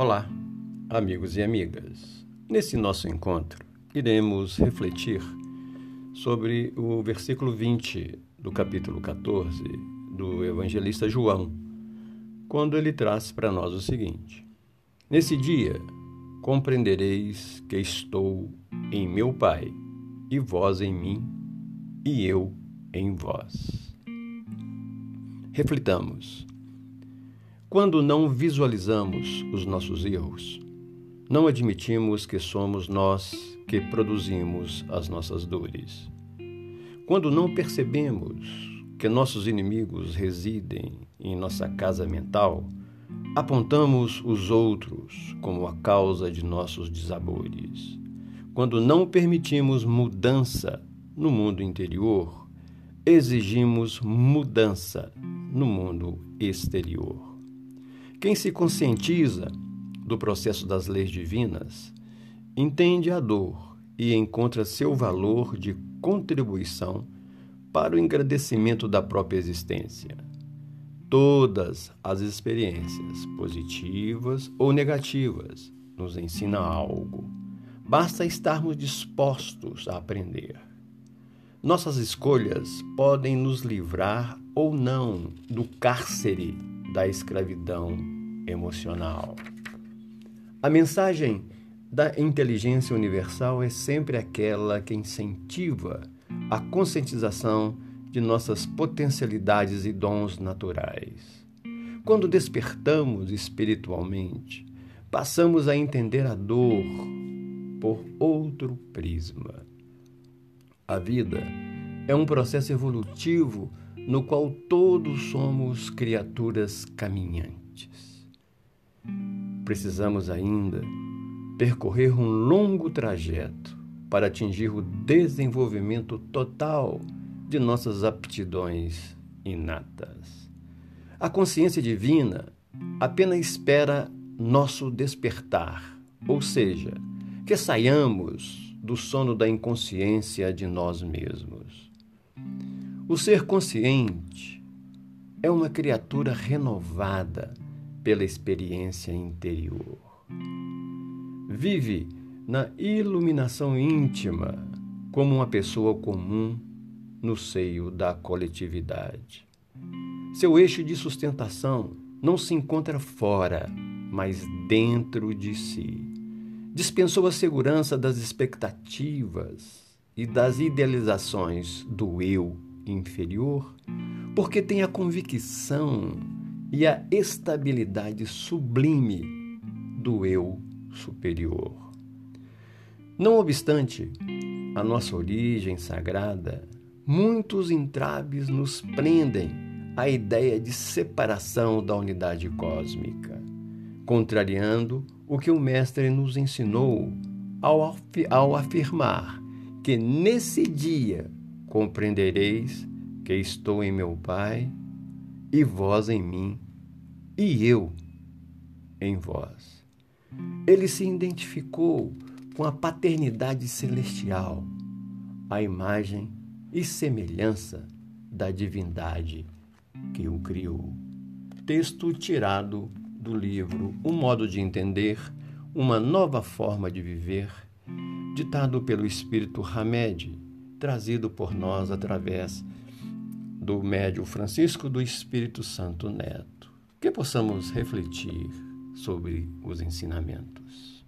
Olá, amigos e amigas. Nesse nosso encontro, iremos refletir sobre o versículo 20 do capítulo 14 do evangelista João, quando ele traz para nós o seguinte: Nesse dia compreendereis que estou em meu Pai, e vós em mim, e eu em vós. Reflitamos. Quando não visualizamos os nossos erros, não admitimos que somos nós que produzimos as nossas dores. Quando não percebemos que nossos inimigos residem em nossa casa mental, apontamos os outros como a causa de nossos desabores. Quando não permitimos mudança no mundo interior, exigimos mudança no mundo exterior. Quem se conscientiza do processo das leis divinas entende a dor e encontra seu valor de contribuição para o engrandecimento da própria existência. Todas as experiências, positivas ou negativas, nos ensinam algo. Basta estarmos dispostos a aprender. Nossas escolhas podem nos livrar ou não do cárcere da escravidão emocional. A mensagem da inteligência universal é sempre aquela que incentiva a conscientização de nossas potencialidades e dons naturais. Quando despertamos espiritualmente, passamos a entender a dor por outro prisma. A vida é um processo evolutivo no qual todos somos criaturas caminhantes. Precisamos ainda percorrer um longo trajeto para atingir o desenvolvimento total de nossas aptidões inatas. A consciência divina apenas espera nosso despertar, ou seja, que saiamos do sono da inconsciência de nós mesmos. O ser consciente é uma criatura renovada pela experiência interior. Vive na iluminação íntima como uma pessoa comum no seio da coletividade. Seu eixo de sustentação não se encontra fora, mas dentro de si. Dispensou a segurança das expectativas e das idealizações do eu inferior, porque tem a convicção e a estabilidade sublime do eu superior. Não obstante a nossa origem sagrada, muitos entraves nos prendem à ideia de separação da unidade cósmica, contrariando o que o Mestre nos ensinou ao, afirmar que nesse dia compreendereis que estou em meu Pai, e vós em mim, e eu em vós. Ele se identificou com a paternidade celestial, a imagem e semelhança da divindade que o criou. Texto tirado do livro Um Modo de Entender, Uma Nova Forma de Viver, ditado pelo Espírito Hamed trazido por nós através do médio Francisco do Espírito Santo Neto. Que possamos refletir sobre os ensinamentos.